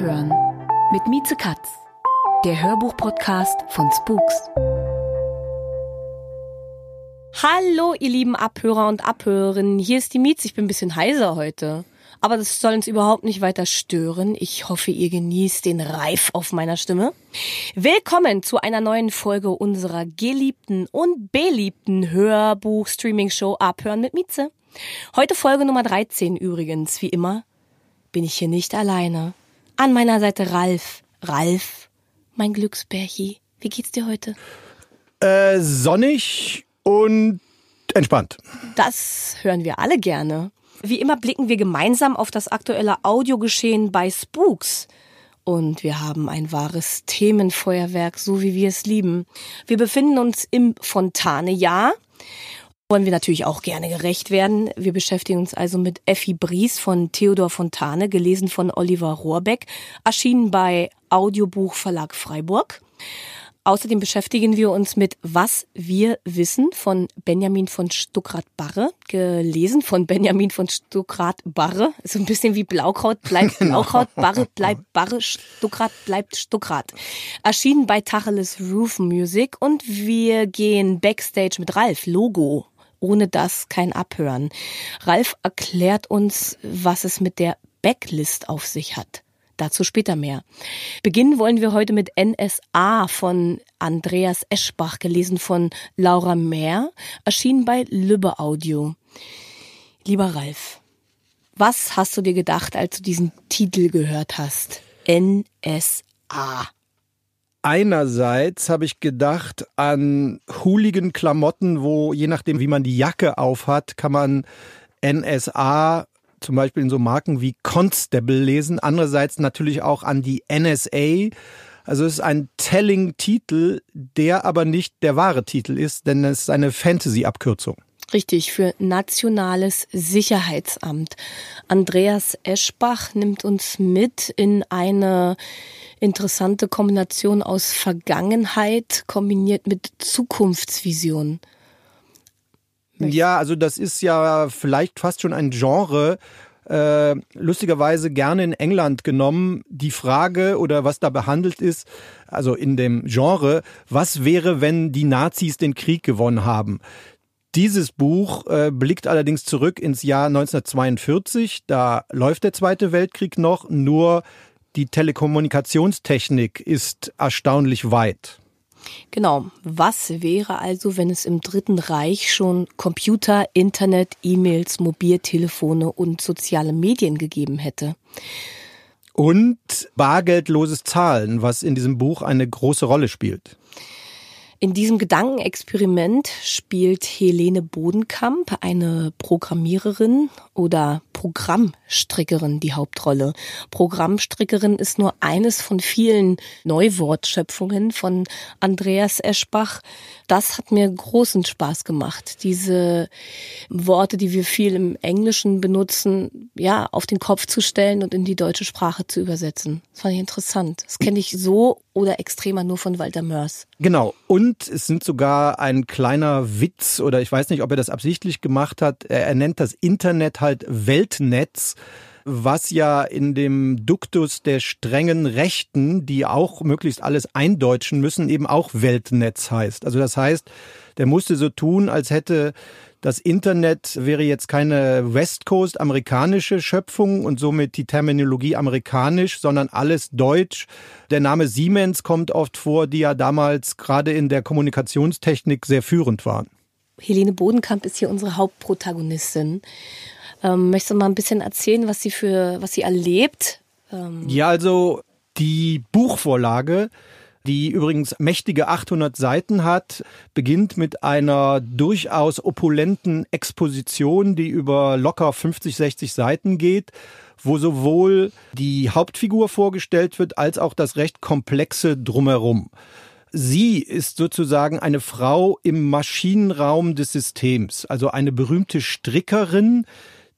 Abhören mit Mieze Katz, der Hörbuch-Podcast von Spooks. Hallo, ihr lieben Abhörer und Abhörerinnen. Hier ist die Mietz. Ich bin ein bisschen heiser heute. Aber das soll uns überhaupt nicht weiter stören. Ich hoffe, ihr genießt den Reif auf meiner Stimme. Willkommen zu einer neuen Folge unserer geliebten und beliebten Hörbuch-Streaming-Show Abhören mit Mieze. Heute Folge Nummer 13 übrigens. Wie immer bin ich hier nicht alleine. An meiner Seite Ralf. Ralf, mein Glücksbärchi. Wie geht's dir heute? Äh, sonnig und entspannt. Das hören wir alle gerne. Wie immer blicken wir gemeinsam auf das aktuelle Audiogeschehen bei Spooks. Und wir haben ein wahres Themenfeuerwerk, so wie wir es lieben. Wir befinden uns im Fontane-Jahr. Wollen wir natürlich auch gerne gerecht werden. Wir beschäftigen uns also mit Effi Bries von Theodor Fontane, gelesen von Oliver Rohrbeck, erschienen bei Audiobuch Verlag Freiburg. Außerdem beschäftigen wir uns mit Was wir wissen von Benjamin von Stuckrad-Barre, gelesen von Benjamin von Stuckrad-Barre. So ein bisschen wie Blaukraut bleibt Blaukraut, Barre bleibt Barre, Stuckrad bleibt Stuckrad. Erschienen bei Tacheles Roof Music und wir gehen Backstage mit Ralf, Logo. Ohne das kein Abhören. Ralf erklärt uns, was es mit der Backlist auf sich hat. Dazu später mehr. Beginnen wollen wir heute mit NSA von Andreas Eschbach, gelesen von Laura Mehr, erschienen bei Lübbe Audio. Lieber Ralf, was hast du dir gedacht, als du diesen Titel gehört hast? NSA. Einerseits habe ich gedacht an hooligan Klamotten, wo je nachdem, wie man die Jacke aufhat, kann man NSA zum Beispiel in so Marken wie Constable lesen. Andererseits natürlich auch an die NSA. Also es ist ein Telling-Titel, der aber nicht der wahre Titel ist, denn es ist eine Fantasy-Abkürzung. Richtig, für Nationales Sicherheitsamt. Andreas Eschbach nimmt uns mit in eine interessante Kombination aus Vergangenheit kombiniert mit Zukunftsvision. Ja, also das ist ja vielleicht fast schon ein Genre, äh, lustigerweise gerne in England genommen. Die Frage oder was da behandelt ist, also in dem Genre, was wäre, wenn die Nazis den Krieg gewonnen haben? Dieses Buch äh, blickt allerdings zurück ins Jahr 1942. Da läuft der Zweite Weltkrieg noch, nur die Telekommunikationstechnik ist erstaunlich weit. Genau. Was wäre also, wenn es im Dritten Reich schon Computer, Internet, E-Mails, Mobiltelefone und soziale Medien gegeben hätte? Und bargeldloses Zahlen, was in diesem Buch eine große Rolle spielt. In diesem Gedankenexperiment spielt Helene Bodenkamp, eine Programmiererin oder Programmstrickerin, die Hauptrolle. Programmstrickerin ist nur eines von vielen Neuwortschöpfungen von Andreas Eschbach. Das hat mir großen Spaß gemacht, diese Worte, die wir viel im Englischen benutzen, ja, auf den Kopf zu stellen und in die deutsche Sprache zu übersetzen. Das fand ich interessant. Das kenne ich so oder extremer nur von Walter Mörs. Genau. Und es sind sogar ein kleiner Witz oder ich weiß nicht, ob er das absichtlich gemacht hat. Er nennt das Internet halt Weltnetz was ja in dem Duktus der strengen Rechten, die auch möglichst alles eindeutschen müssen, eben auch Weltnetz heißt. Also das heißt, der musste so tun, als hätte das Internet wäre jetzt keine West Coast amerikanische Schöpfung und somit die Terminologie amerikanisch, sondern alles deutsch. Der Name Siemens kommt oft vor, die ja damals gerade in der Kommunikationstechnik sehr führend waren. Helene Bodenkamp ist hier unsere Hauptprotagonistin. Ähm, möchtest du mal ein bisschen erzählen, was sie für, was sie erlebt? Ähm ja, also die Buchvorlage die übrigens mächtige 800 Seiten hat, beginnt mit einer durchaus opulenten Exposition, die über locker 50, 60 Seiten geht, wo sowohl die Hauptfigur vorgestellt wird, als auch das recht komplexe drumherum. Sie ist sozusagen eine Frau im Maschinenraum des Systems, also eine berühmte Strickerin,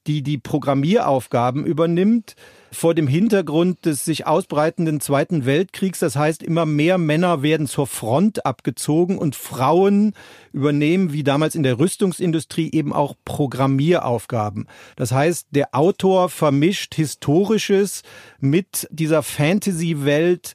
die die Programmieraufgaben übernimmt, vor dem Hintergrund des sich ausbreitenden Zweiten Weltkriegs. Das heißt, immer mehr Männer werden zur Front abgezogen und Frauen übernehmen, wie damals in der Rüstungsindustrie, eben auch Programmieraufgaben. Das heißt, der Autor vermischt Historisches mit dieser Fantasy-Welt,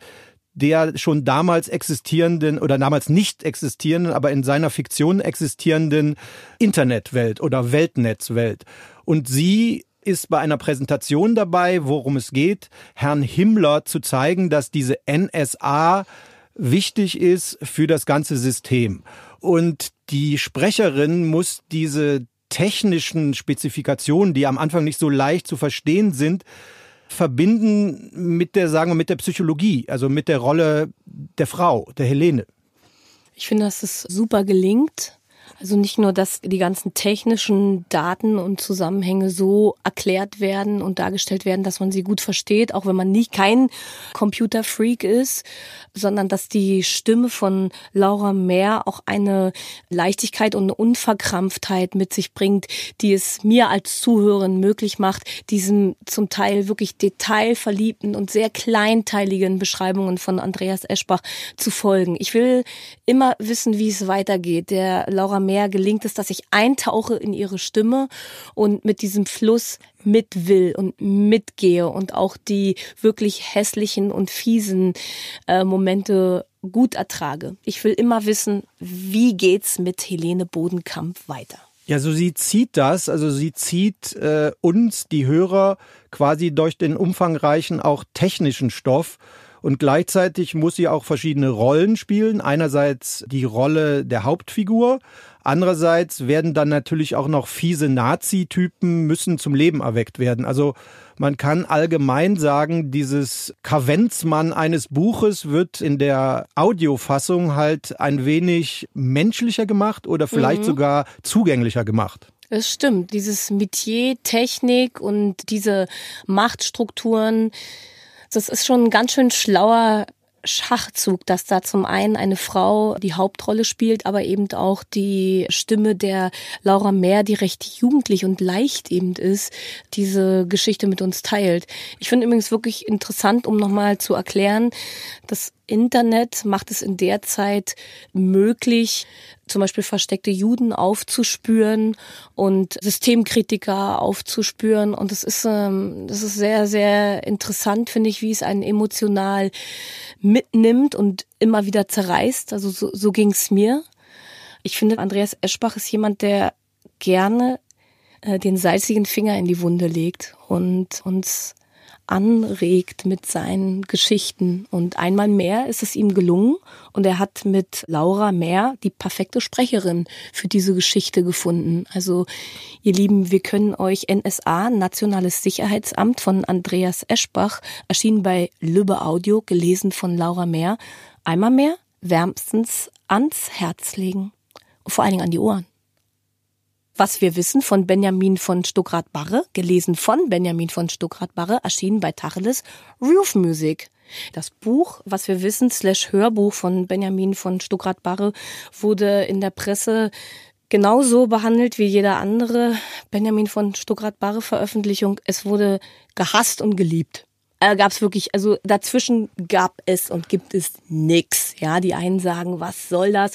der schon damals existierenden oder damals nicht existierenden, aber in seiner Fiktion existierenden Internetwelt oder Weltnetzwelt. Und sie ist bei einer Präsentation dabei, worum es geht, Herrn Himmler zu zeigen, dass diese NSA wichtig ist für das ganze System. Und die Sprecherin muss diese technischen Spezifikationen, die am Anfang nicht so leicht zu verstehen sind, verbinden mit der, sagen wir, mit der Psychologie, also mit der Rolle der Frau, der Helene. Ich finde, dass es super gelingt. Also nicht nur, dass die ganzen technischen Daten und Zusammenhänge so erklärt werden und dargestellt werden, dass man sie gut versteht, auch wenn man nicht kein Computerfreak ist, sondern dass die Stimme von Laura Mehr auch eine Leichtigkeit und eine Unverkrampftheit mit sich bringt, die es mir als Zuhörerin möglich macht, diesen zum Teil wirklich detailverliebten und sehr kleinteiligen Beschreibungen von Andreas Eschbach zu folgen. Ich will immer wissen, wie es weitergeht. Der Laura mehr gelingt es, dass ich eintauche in ihre Stimme und mit diesem Fluss mit will und mitgehe und auch die wirklich hässlichen und fiesen äh, Momente gut ertrage. Ich will immer wissen, wie geht's mit Helene Bodenkamp weiter. Ja, so sie zieht das, also sie zieht äh, uns, die Hörer, quasi durch den umfangreichen, auch technischen Stoff und gleichzeitig muss sie auch verschiedene Rollen spielen. Einerseits die Rolle der Hauptfigur, andererseits werden dann natürlich auch noch fiese Nazi-Typen müssen zum Leben erweckt werden. Also man kann allgemein sagen, dieses Kavenzmann eines Buches wird in der Audiofassung halt ein wenig menschlicher gemacht oder vielleicht mhm. sogar zugänglicher gemacht. Es stimmt, dieses Metier, Technik und diese Machtstrukturen, das ist schon ein ganz schön schlauer Schachzug, dass da zum einen eine Frau die Hauptrolle spielt, aber eben auch die Stimme der Laura Mehr, die recht jugendlich und leicht eben ist, diese Geschichte mit uns teilt. Ich finde übrigens wirklich interessant, um nochmal zu erklären, dass Internet macht es in der Zeit möglich, zum Beispiel versteckte Juden aufzuspüren und Systemkritiker aufzuspüren. Und das ist, ähm, das ist sehr, sehr interessant, finde ich, wie es einen emotional mitnimmt und immer wieder zerreißt. Also so, so ging es mir. Ich finde, Andreas Eschbach ist jemand, der gerne äh, den salzigen Finger in die Wunde legt und uns anregt mit seinen Geschichten. Und einmal mehr ist es ihm gelungen und er hat mit Laura Mehr die perfekte Sprecherin für diese Geschichte gefunden. Also ihr Lieben, wir können euch NSA, Nationales Sicherheitsamt von Andreas Eschbach, erschienen bei Lübbe Audio, gelesen von Laura Mehr, einmal mehr wärmstens ans Herz legen. Und vor allen Dingen an die Ohren. Was wir wissen von Benjamin von Stuckrad-Barre, gelesen von Benjamin von Stuckrad-Barre, erschienen bei Tacheles Roof Music. Das Buch, was wir wissen, slash Hörbuch von Benjamin von Stuckrad-Barre, wurde in der Presse genauso behandelt wie jeder andere Benjamin von Stuckrad-Barre Veröffentlichung. Es wurde gehasst und geliebt äh, gab es wirklich, also dazwischen gab es und gibt es nix. Ja, die einen sagen, was soll das?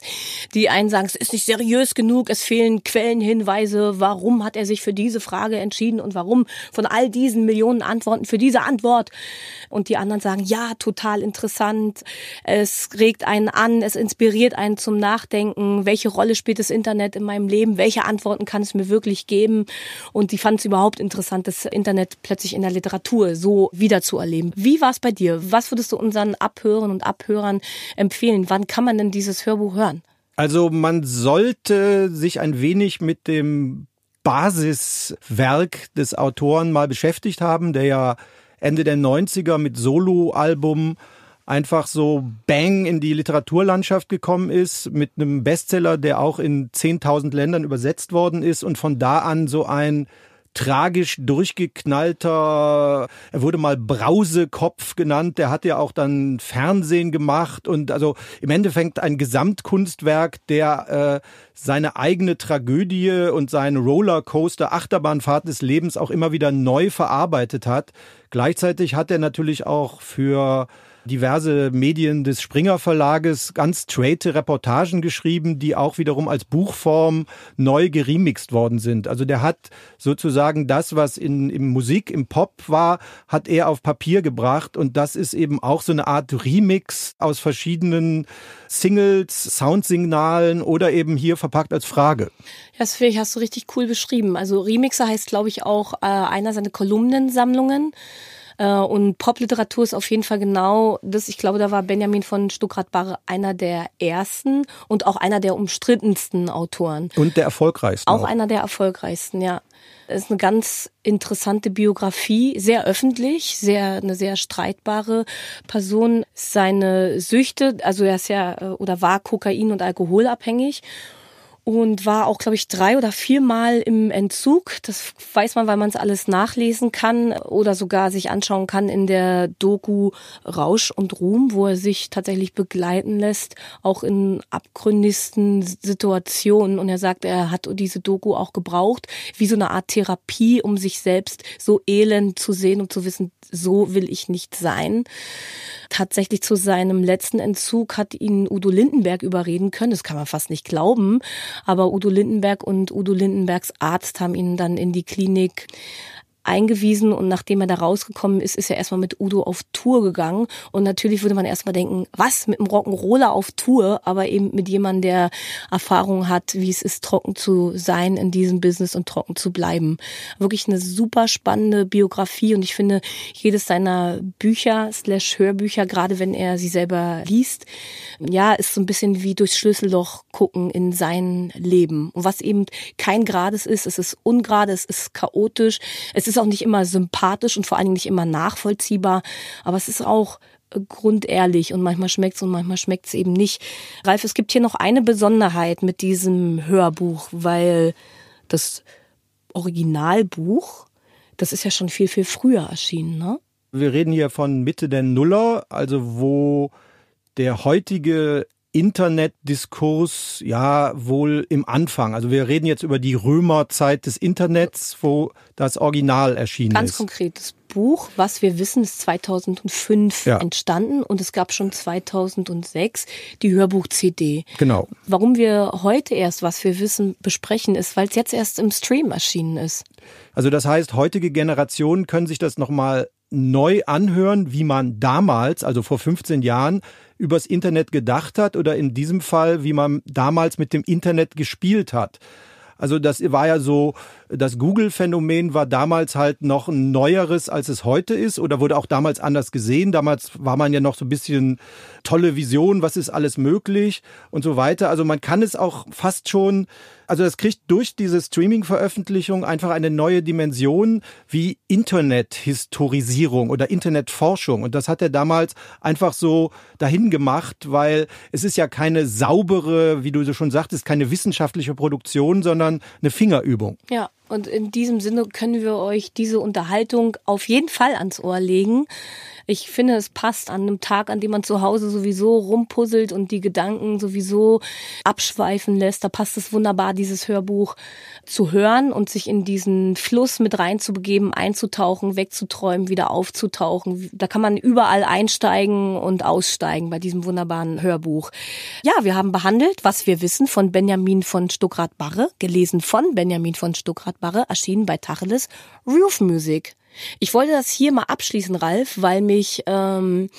Die einen sagen, es ist nicht seriös genug, es fehlen Quellenhinweise, warum hat er sich für diese Frage entschieden und warum von all diesen Millionen Antworten für diese Antwort. Und die anderen sagen, ja, total interessant, es regt einen an, es inspiriert einen zum Nachdenken, welche Rolle spielt das Internet in meinem Leben, welche Antworten kann es mir wirklich geben. Und die fanden es überhaupt interessant, das Internet plötzlich in der Literatur so wieder zu erleben. Wie war es bei dir? Was würdest du unseren Abhörern und Abhörern empfehlen? Wann kann man denn dieses Hörbuch hören? Also man sollte sich ein wenig mit dem Basiswerk des Autoren mal beschäftigt haben, der ja Ende der 90er mit Soloalbum einfach so bang in die Literaturlandschaft gekommen ist mit einem Bestseller, der auch in 10.000 Ländern übersetzt worden ist und von da an so ein tragisch durchgeknallter, er wurde mal Brausekopf genannt, der hat ja auch dann Fernsehen gemacht und also im Endeffekt ein Gesamtkunstwerk, der äh, seine eigene Tragödie und seine Rollercoaster Achterbahnfahrt des Lebens auch immer wieder neu verarbeitet hat. Gleichzeitig hat er natürlich auch für diverse Medien des Springer Verlages ganz straighte Reportagen geschrieben, die auch wiederum als Buchform neu geremixt worden sind. Also der hat sozusagen das, was in, in Musik, im Pop war, hat er auf Papier gebracht und das ist eben auch so eine Art Remix aus verschiedenen Singles, Soundsignalen oder eben hier verpackt als Frage. Das finde ich, hast du richtig cool beschrieben. Also Remixer heißt, glaube ich, auch äh, einer seiner Kolumnensammlungen. Äh, und Popliteratur ist auf jeden Fall genau das. Ich glaube, da war Benjamin von Stuckrad-Barre einer der ersten und auch einer der umstrittensten Autoren. Und der erfolgreichsten. Auch, auch. einer der erfolgreichsten, ja. Das ist eine ganz interessante Biografie, sehr öffentlich, sehr eine sehr streitbare Person. Seine Süchte, also er ist ja äh, oder war Kokain und Alkoholabhängig und war auch, glaube ich, drei oder viermal im Entzug. Das weiß man, weil man es alles nachlesen kann oder sogar sich anschauen kann in der Doku Rausch und Ruhm, wo er sich tatsächlich begleiten lässt, auch in abgründigsten Situationen. Und er sagt, er hat diese Doku auch gebraucht, wie so eine Art Therapie, um sich selbst so elend zu sehen und zu wissen, so will ich nicht sein. Tatsächlich zu seinem letzten Entzug hat ihn Udo Lindenberg überreden können. Das kann man fast nicht glauben. Aber Udo Lindenberg und Udo Lindenbergs Arzt haben ihn dann in die Klinik eingewiesen und nachdem er da rausgekommen ist, ist er erstmal mit Udo auf Tour gegangen und natürlich würde man erstmal denken, was mit einem Rock'n'Roller auf Tour, aber eben mit jemandem, der Erfahrung hat, wie es ist, trocken zu sein in diesem Business und trocken zu bleiben. Wirklich eine super spannende Biografie und ich finde, jedes seiner Bücher slash Hörbücher, gerade wenn er sie selber liest, ja, ist so ein bisschen wie durchs Schlüsselloch gucken in sein Leben. Und was eben kein Grades ist, es ist ungerade, es ist chaotisch, es ist ist auch nicht immer sympathisch und vor allen Dingen nicht immer nachvollziehbar, aber es ist auch äh, grundehrlich und manchmal schmeckt es und manchmal schmeckt es eben nicht. Ralf, es gibt hier noch eine Besonderheit mit diesem Hörbuch, weil das Originalbuch, das ist ja schon viel, viel früher erschienen, ne? Wir reden hier von Mitte der Nuller, also wo der heutige Internetdiskurs ja wohl im Anfang. Also wir reden jetzt über die Römerzeit des Internets, wo das Original erschienen Ganz ist. Ganz konkretes Buch, was wir wissen, ist 2005 ja. entstanden und es gab schon 2006 die Hörbuch-CD. Genau. Warum wir heute erst, was wir wissen, besprechen, ist, weil es jetzt erst im Stream erschienen ist. Also das heißt, heutige Generationen können sich das nochmal neu anhören, wie man damals, also vor 15 Jahren, übers Internet gedacht hat oder in diesem Fall, wie man damals mit dem Internet gespielt hat. Also das war ja so, das Google-Phänomen war damals halt noch ein neueres, als es heute ist oder wurde auch damals anders gesehen. Damals war man ja noch so ein bisschen tolle Vision, was ist alles möglich und so weiter. Also man kann es auch fast schon also das kriegt durch diese Streaming-Veröffentlichung einfach eine neue Dimension wie Internet-Historisierung oder Internetforschung. Und das hat er damals einfach so dahin gemacht, weil es ist ja keine saubere, wie du so schon sagtest, keine wissenschaftliche Produktion, sondern eine Fingerübung. Ja. Und in diesem Sinne können wir euch diese Unterhaltung auf jeden Fall ans Ohr legen. Ich finde, es passt an einem Tag, an dem man zu Hause sowieso rumpuzzelt und die Gedanken sowieso abschweifen lässt. Da passt es wunderbar, dieses Hörbuch zu hören und sich in diesen Fluss mit reinzubegeben, einzutauchen, wegzuträumen, wieder aufzutauchen. Da kann man überall einsteigen und aussteigen bei diesem wunderbaren Hörbuch. Ja, wir haben behandelt, was wir wissen von Benjamin von Stuckrad-Barre, gelesen von Benjamin von Stuckrad-Barre, erschienen bei Tacheles Roof Music. Ich wollte das hier mal abschließen, Ralf, weil mich, ähm,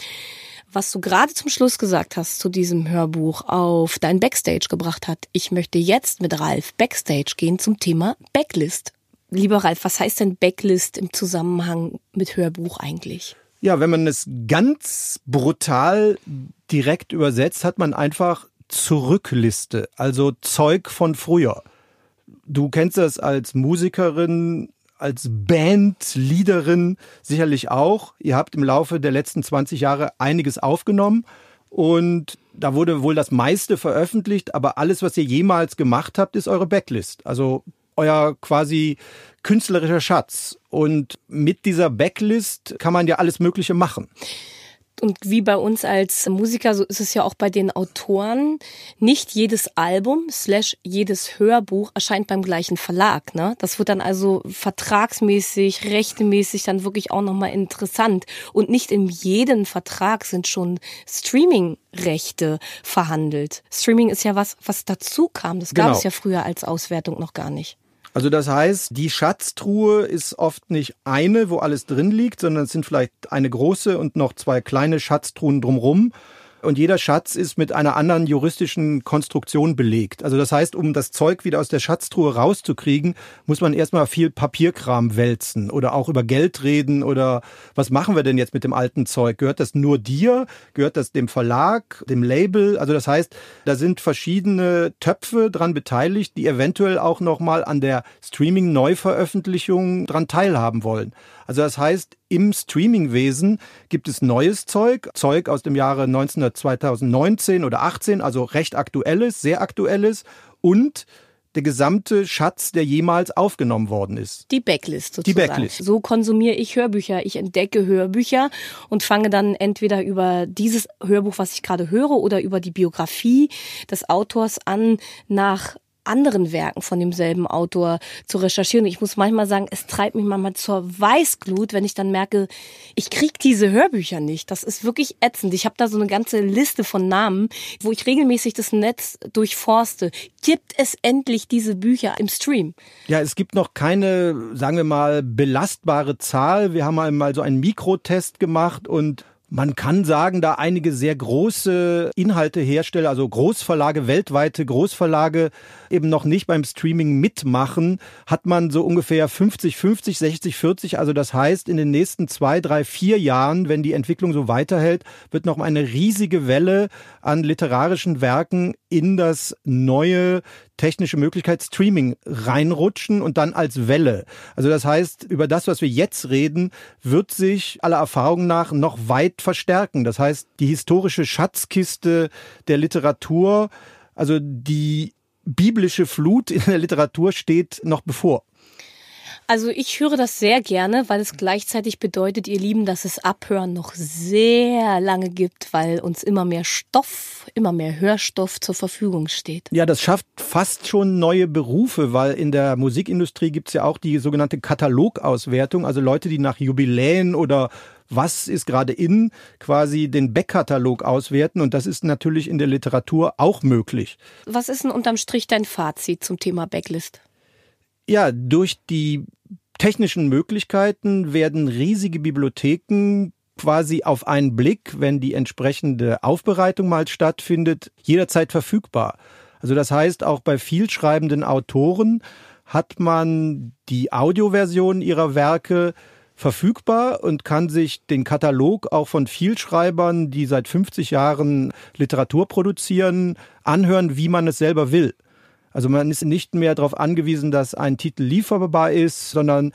was du gerade zum Schluss gesagt hast zu diesem Hörbuch, auf dein Backstage gebracht hat. Ich möchte jetzt mit Ralf Backstage gehen zum Thema Backlist. Lieber Ralf, was heißt denn Backlist im Zusammenhang mit Hörbuch eigentlich? Ja, wenn man es ganz brutal direkt übersetzt, hat man einfach Zurückliste, also Zeug von früher. Du kennst das als Musikerin als Band, Leaderin sicherlich auch. Ihr habt im Laufe der letzten 20 Jahre einiges aufgenommen und da wurde wohl das meiste veröffentlicht, aber alles, was ihr jemals gemacht habt, ist eure Backlist. Also euer quasi künstlerischer Schatz. Und mit dieser Backlist kann man ja alles Mögliche machen. Und wie bei uns als Musiker, so ist es ja auch bei den Autoren. Nicht jedes Album slash jedes Hörbuch erscheint beim gleichen Verlag. Ne? Das wird dann also vertragsmäßig, rechtemäßig dann wirklich auch nochmal interessant. Und nicht in jedem Vertrag sind schon Streaming-Rechte verhandelt. Streaming ist ja was, was dazu kam. Das gab genau. es ja früher als Auswertung noch gar nicht. Also das heißt, die Schatztruhe ist oft nicht eine, wo alles drin liegt, sondern es sind vielleicht eine große und noch zwei kleine Schatztruhen drumrum und jeder Schatz ist mit einer anderen juristischen Konstruktion belegt. Also das heißt, um das Zeug wieder aus der Schatztruhe rauszukriegen, muss man erstmal viel Papierkram wälzen oder auch über Geld reden oder was machen wir denn jetzt mit dem alten Zeug? Gehört das nur dir? Gehört das dem Verlag, dem Label? Also das heißt, da sind verschiedene Töpfe dran beteiligt, die eventuell auch nochmal an der Streaming-Neuveröffentlichung dran teilhaben wollen. Also das heißt, im Streamingwesen gibt es neues Zeug, Zeug aus dem Jahre 1900, 2019 oder 18, also recht aktuelles, sehr aktuelles und der gesamte Schatz, der jemals aufgenommen worden ist. Die Backlist sozusagen. Die Backlist. So konsumiere ich Hörbücher. Ich entdecke Hörbücher und fange dann entweder über dieses Hörbuch, was ich gerade höre, oder über die Biografie des Autors an, nach anderen Werken von demselben Autor zu recherchieren. Ich muss manchmal sagen, es treibt mich manchmal zur Weißglut, wenn ich dann merke, ich krieg diese Hörbücher nicht. Das ist wirklich ätzend. Ich habe da so eine ganze Liste von Namen, wo ich regelmäßig das Netz durchforste. Gibt es endlich diese Bücher im Stream? Ja, es gibt noch keine, sagen wir mal, belastbare Zahl. Wir haben einmal so einen Mikrotest gemacht und man kann sagen, da einige sehr große Inhaltehersteller, also Großverlage, weltweite Großverlage eben noch nicht beim Streaming mitmachen, hat man so ungefähr 50, 50, 60, 40. Also das heißt, in den nächsten zwei, drei, vier Jahren, wenn die Entwicklung so weiterhält, wird noch eine riesige Welle an literarischen Werken in das neue technische Möglichkeit Streaming reinrutschen und dann als Welle. Also das heißt, über das, was wir jetzt reden, wird sich aller Erfahrung nach noch weit verstärken. Das heißt, die historische Schatzkiste der Literatur, also die biblische Flut in der Literatur steht noch bevor. Also ich höre das sehr gerne, weil es gleichzeitig bedeutet, ihr Lieben, dass es Abhören noch sehr lange gibt, weil uns immer mehr Stoff, immer mehr Hörstoff zur Verfügung steht. Ja, das schafft fast schon neue Berufe, weil in der Musikindustrie gibt es ja auch die sogenannte Katalogauswertung, also Leute, die nach Jubiläen oder was ist gerade in, quasi den Backkatalog auswerten. Und das ist natürlich in der Literatur auch möglich. Was ist denn unterm Strich dein Fazit zum Thema Backlist? Ja, durch die technischen Möglichkeiten werden riesige Bibliotheken quasi auf einen Blick, wenn die entsprechende Aufbereitung mal stattfindet, jederzeit verfügbar. Also das heißt, auch bei vielschreibenden Autoren hat man die Audioversion ihrer Werke verfügbar und kann sich den Katalog auch von Vielschreibern, die seit 50 Jahren Literatur produzieren, anhören, wie man es selber will. Also man ist nicht mehr darauf angewiesen, dass ein Titel lieferbar ist, sondern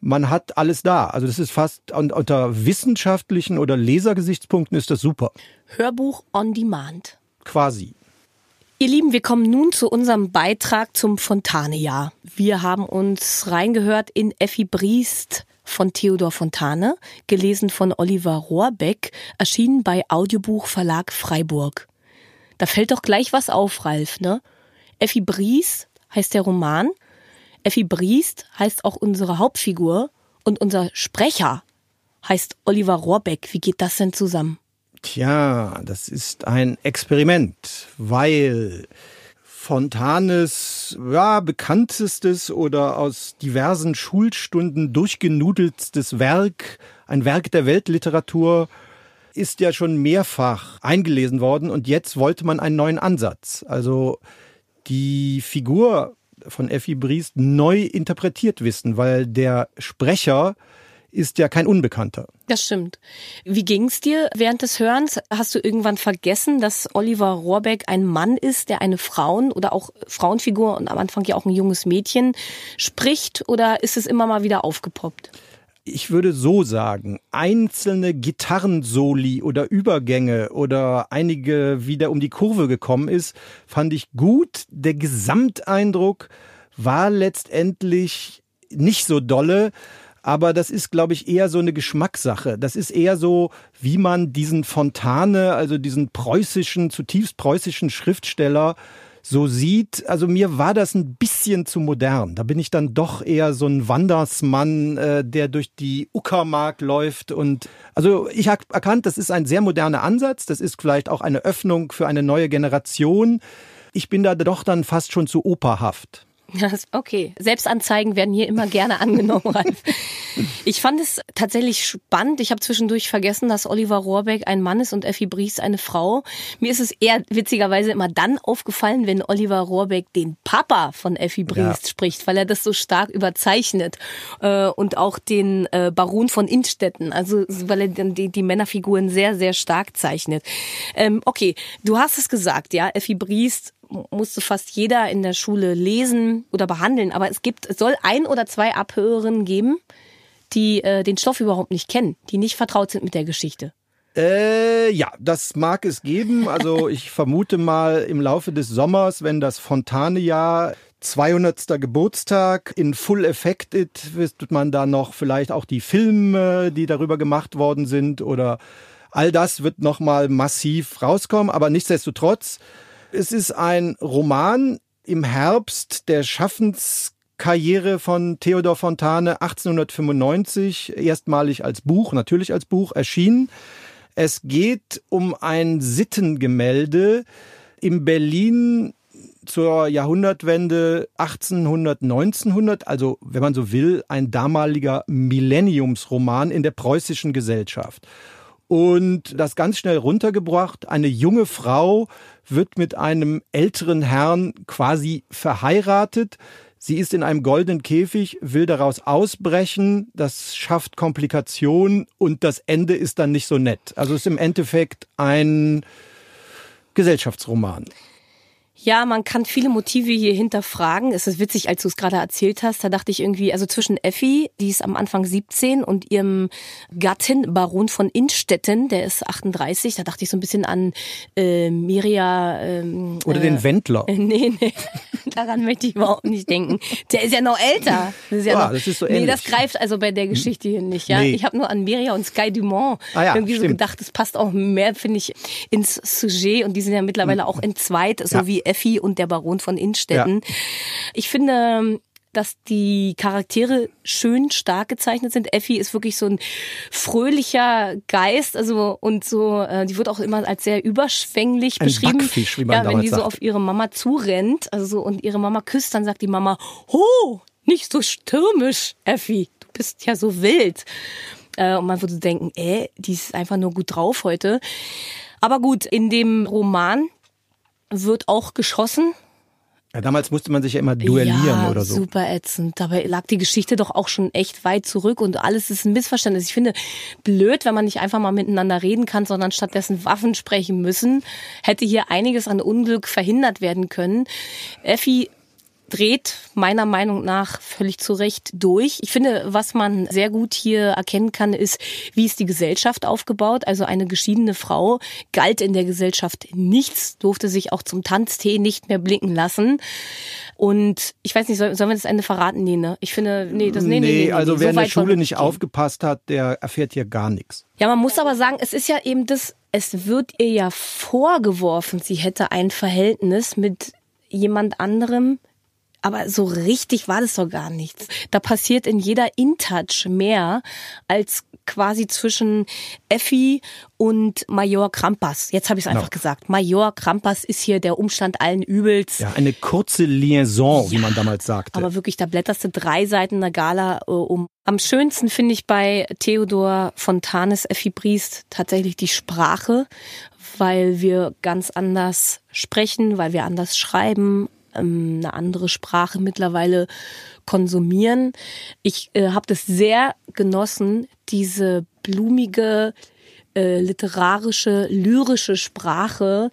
man hat alles da. Also das ist fast unter wissenschaftlichen oder Lesergesichtspunkten ist das super. Hörbuch on Demand. Quasi. Ihr Lieben, wir kommen nun zu unserem Beitrag zum Fontane-Jahr. Wir haben uns reingehört in Effi Briest von Theodor Fontane, gelesen von Oliver Rohrbeck, erschienen bei Audiobuch Verlag Freiburg. Da fällt doch gleich was auf, Ralf, ne? Effi Briest heißt der Roman. Effi Briest heißt auch unsere Hauptfigur und unser Sprecher heißt Oliver Rohrbeck. Wie geht das denn zusammen? Tja, das ist ein Experiment, weil Fontanes ja, bekanntestes oder aus diversen Schulstunden durchgenudelstes Werk, ein Werk der Weltliteratur, ist ja schon mehrfach eingelesen worden und jetzt wollte man einen neuen Ansatz. Also die Figur von Effi Briest neu interpretiert wissen, weil der Sprecher ist ja kein Unbekannter. Das stimmt. Wie ging's dir während des Hörens? Hast du irgendwann vergessen, dass Oliver Rohrbeck ein Mann ist, der eine Frauen- oder auch Frauenfigur und am Anfang ja auch ein junges Mädchen spricht? Oder ist es immer mal wieder aufgepoppt? Ich würde so sagen, einzelne Gitarrensoli oder Übergänge oder einige wieder um die Kurve gekommen ist, fand ich gut. Der Gesamteindruck war letztendlich nicht so dolle. Aber das ist, glaube ich, eher so eine Geschmackssache. Das ist eher so, wie man diesen Fontane, also diesen preußischen, zutiefst preußischen Schriftsteller so sieht. Also mir war das ein bisschen zu modern. Da bin ich dann doch eher so ein Wandersmann, äh, der durch die Uckermark läuft. Und also ich habe erkannt, das ist ein sehr moderner Ansatz. Das ist vielleicht auch eine Öffnung für eine neue Generation. Ich bin da doch dann fast schon zu operhaft. Okay, Selbstanzeigen werden hier immer gerne angenommen, Ralf. Ich fand es tatsächlich spannend. Ich habe zwischendurch vergessen, dass Oliver Rohrbeck ein Mann ist und Effi Briest eine Frau. Mir ist es eher witzigerweise immer dann aufgefallen, wenn Oliver Rohrbeck den Papa von Effi Briest ja. spricht, weil er das so stark überzeichnet. Äh, und auch den äh, Baron von Innstetten, also weil er die, die Männerfiguren sehr, sehr stark zeichnet. Ähm, okay, du hast es gesagt, ja, Effi Briest musste fast jeder in der Schule lesen oder behandeln. Aber es gibt, es soll ein oder zwei Abhörerinnen geben, die äh, den Stoff überhaupt nicht kennen, die nicht vertraut sind mit der Geschichte. Äh, ja, das mag es geben. Also ich vermute mal im Laufe des Sommers, wenn das Fontane-Jahr 200. Geburtstag in Full Effect ist, wird man da noch vielleicht auch die Filme, die darüber gemacht worden sind oder all das wird noch mal massiv rauskommen. Aber nichtsdestotrotz es ist ein Roman im Herbst der Schaffenskarriere von Theodor Fontane 1895, erstmalig als Buch, natürlich als Buch erschienen. Es geht um ein Sittengemälde im Berlin zur Jahrhundertwende 1800, 1900, also wenn man so will, ein damaliger Millenniumsroman in der preußischen Gesellschaft. Und das ganz schnell runtergebracht, eine junge Frau wird mit einem älteren Herrn quasi verheiratet. Sie ist in einem goldenen Käfig, will daraus ausbrechen, das schafft Komplikationen und das Ende ist dann nicht so nett. Also ist im Endeffekt ein Gesellschaftsroman. Ja, man kann viele Motive hier hinterfragen. Es ist witzig, als du es gerade erzählt hast, da dachte ich irgendwie, also zwischen Effi, die ist am Anfang 17 und ihrem Gattin Baron von Innstetten, der ist 38, da dachte ich so ein bisschen an äh, Miria. Ähm, Oder äh, den Wendler. Äh, nee, nee, daran möchte ich überhaupt nicht denken. Der ist ja noch älter. Das ist ja, ja noch, das ist so ähnlich. Nee, das greift also bei der Geschichte hier nicht. Ja, nee. Ich habe nur an Miria und Sky Dumont ah, ja, irgendwie stimmt. so gedacht, das passt auch mehr, finde ich, ins Sujet und die sind ja mittlerweile hm. auch entzweit, so ja. wie Effi und der Baron von Innstetten. Ja. Ich finde, dass die Charaktere schön stark gezeichnet sind. Effi ist wirklich so ein fröhlicher Geist, also und so, äh, die wird auch immer als sehr überschwänglich ein beschrieben. Backfisch, wie man ja, wenn die sagt. so auf ihre Mama zurennt, also so, und ihre Mama küsst, dann sagt die Mama, ho, nicht so stürmisch, Effi, du bist ja so wild. Äh, und man würde denken, äh, die ist einfach nur gut drauf heute. Aber gut, in dem Roman wird auch geschossen. Ja, damals musste man sich ja immer duellieren ja, oder so. Super ätzend. Dabei lag die Geschichte doch auch schon echt weit zurück und alles ist ein Missverständnis. Ich finde blöd, wenn man nicht einfach mal miteinander reden kann, sondern stattdessen Waffen sprechen müssen. Hätte hier einiges an Unglück verhindert werden können. Effi dreht meiner Meinung nach völlig zu Recht durch. Ich finde, was man sehr gut hier erkennen kann, ist, wie ist die Gesellschaft aufgebaut. Also eine geschiedene Frau galt in der Gesellschaft nichts, durfte sich auch zum Tanztee nicht mehr blicken lassen. Und ich weiß nicht, sollen wir das Ende verraten? Nee, ne? Ich finde, nee, das, nee, nee, nee, nee also nee, wer so in der Schule nicht aufgepasst hat, der erfährt hier gar nichts. Ja, man muss aber sagen, es ist ja eben das, es wird ihr ja vorgeworfen, sie hätte ein Verhältnis mit jemand anderem, aber so richtig war das doch gar nichts. Da passiert in jeder InTouch mehr als quasi zwischen Effi und Major Krampas. Jetzt habe ich es einfach no. gesagt. Major Krampas ist hier der Umstand allen Übels. Ja, eine kurze Liaison, ja, wie man damals sagte. Aber wirklich, da blätterst du drei Seiten der Gala äh, um. Am schönsten finde ich bei Theodor Fontanes Effi Briest tatsächlich die Sprache, weil wir ganz anders sprechen, weil wir anders schreiben, ähm, eine andere Sprache mittlerweile konsumieren. Ich äh, habe das sehr genossen, diese blumige, äh, literarische, lyrische Sprache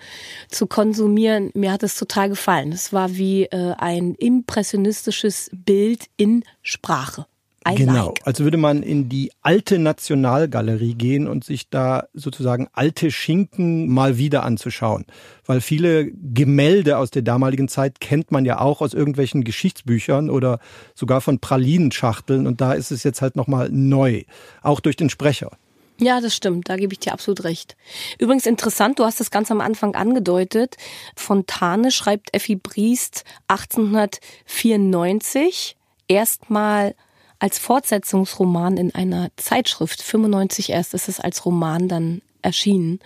zu konsumieren. Mir hat es total gefallen. Es war wie äh, ein impressionistisches Bild in Sprache. I genau, like. als würde man in die alte Nationalgalerie gehen und sich da sozusagen alte Schinken mal wieder anzuschauen. Weil viele Gemälde aus der damaligen Zeit kennt man ja auch aus irgendwelchen Geschichtsbüchern oder sogar von Pralinenschachteln und da ist es jetzt halt nochmal neu, auch durch den Sprecher. Ja, das stimmt, da gebe ich dir absolut recht. Übrigens interessant, du hast das ganz am Anfang angedeutet. Fontane schreibt Effi Briest 1894 erstmal als Fortsetzungsroman in einer Zeitschrift. 95 erst ist es als Roman dann erschienen.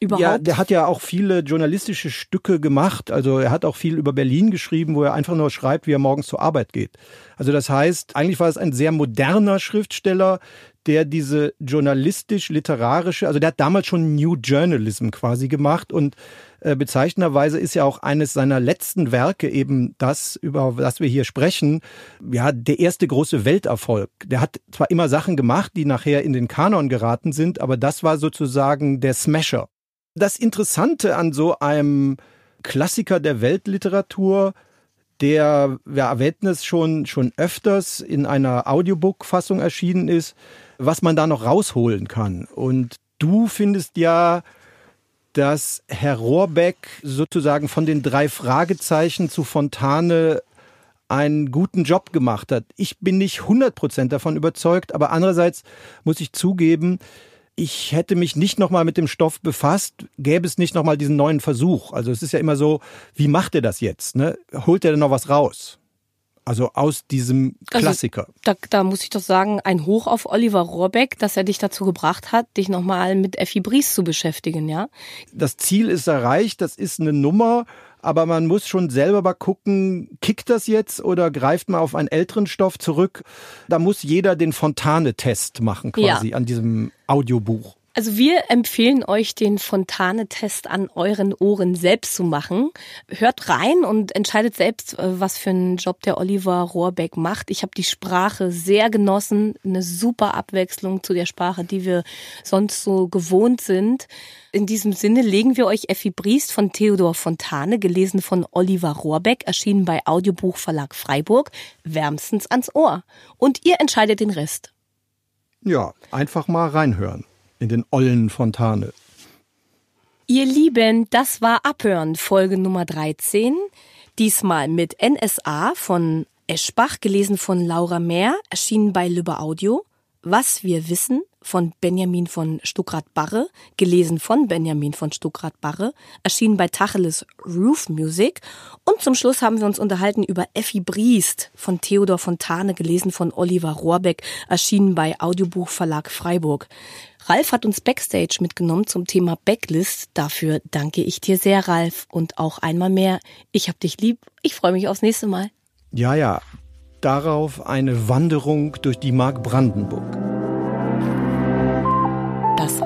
Überhaupt. Ja, der hat ja auch viele journalistische Stücke gemacht. Also er hat auch viel über Berlin geschrieben, wo er einfach nur schreibt, wie er morgens zur Arbeit geht. Also das heißt, eigentlich war es ein sehr moderner Schriftsteller, der diese journalistisch-literarische, also der hat damals schon New Journalism quasi gemacht und bezeichnenderweise ist ja auch eines seiner letzten Werke eben das, über das wir hier sprechen, ja, der erste große Welterfolg. Der hat zwar immer Sachen gemacht, die nachher in den Kanon geraten sind, aber das war sozusagen der Smasher. Das Interessante an so einem Klassiker der Weltliteratur, der, wir erwähnten es schon, schon öfters in einer Audiobook-Fassung erschienen ist, was man da noch rausholen kann. Und du findest ja, dass Herr Rohrbeck sozusagen von den drei Fragezeichen zu Fontane einen guten Job gemacht hat. Ich bin nicht 100% davon überzeugt, aber andererseits muss ich zugeben, ich hätte mich nicht nochmal mit dem Stoff befasst, gäbe es nicht nochmal diesen neuen Versuch. Also es ist ja immer so, wie macht er das jetzt? Ne? Holt er denn noch was raus? Also aus diesem also Klassiker. Also, da, da muss ich doch sagen, ein Hoch auf Oliver Rohrbeck, dass er dich dazu gebracht hat, dich nochmal mit Effi Bries zu beschäftigen, ja? Das Ziel ist erreicht, das ist eine Nummer, aber man muss schon selber mal gucken, kickt das jetzt oder greift man auf einen älteren Stoff zurück? Da muss jeder den Fontane-Test machen quasi ja. an diesem Audiobuch. Also wir empfehlen euch, den Fontane-Test an euren Ohren selbst zu machen. Hört rein und entscheidet selbst, äh, was für einen Job der Oliver Rohrbeck macht. Ich habe die Sprache sehr genossen. Eine super Abwechslung zu der Sprache, die wir sonst so gewohnt sind. In diesem Sinne legen wir euch Effi Briest von Theodor Fontane, gelesen von Oliver Rohrbeck, erschienen bei Audiobuch Verlag Freiburg, wärmstens ans Ohr. Und ihr entscheidet den Rest. Ja, einfach mal reinhören in den ollen Fontane. Ihr Lieben, das war Abhören, Folge Nummer 13. Diesmal mit NSA von Eschbach, gelesen von Laura Mehr, erschienen bei Lübbe Audio. Was wir wissen von Benjamin von Stuckrad-Barre, gelesen von Benjamin von Stuckrad-Barre, erschienen bei Tacheles Roof Music. Und zum Schluss haben wir uns unterhalten über Effi Briest von Theodor Fontane, gelesen von Oliver Rohrbeck, erschienen bei Audiobuch Verlag Freiburg. Ralf hat uns Backstage mitgenommen zum Thema Backlist. Dafür danke ich dir sehr, Ralf. Und auch einmal mehr, ich hab dich lieb. Ich freue mich aufs nächste Mal. Ja, ja. Darauf eine Wanderung durch die Mark Brandenburg.